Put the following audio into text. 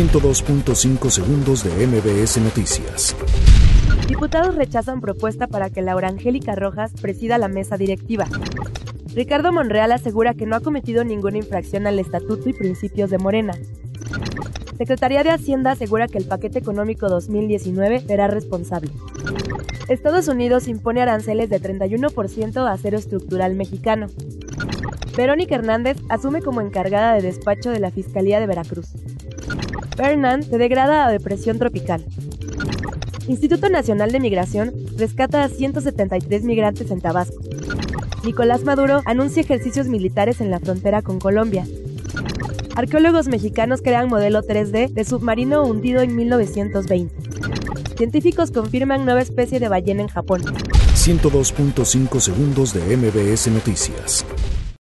102.5 segundos de MBS Noticias. Diputados rechazan propuesta para que Laura Angélica Rojas presida la mesa directiva. Ricardo Monreal asegura que no ha cometido ninguna infracción al estatuto y principios de Morena. Secretaría de Hacienda asegura que el paquete económico 2019 será responsable. Estados Unidos impone aranceles de 31% a acero estructural mexicano. Verónica Hernández asume como encargada de despacho de la Fiscalía de Veracruz. Fernand se degrada a depresión tropical. Instituto Nacional de Migración rescata a 173 migrantes en Tabasco. Nicolás Maduro anuncia ejercicios militares en la frontera con Colombia. Arqueólogos mexicanos crean modelo 3D de submarino hundido en 1920. Científicos confirman nueva especie de ballena en Japón. 102.5 segundos de MBS Noticias.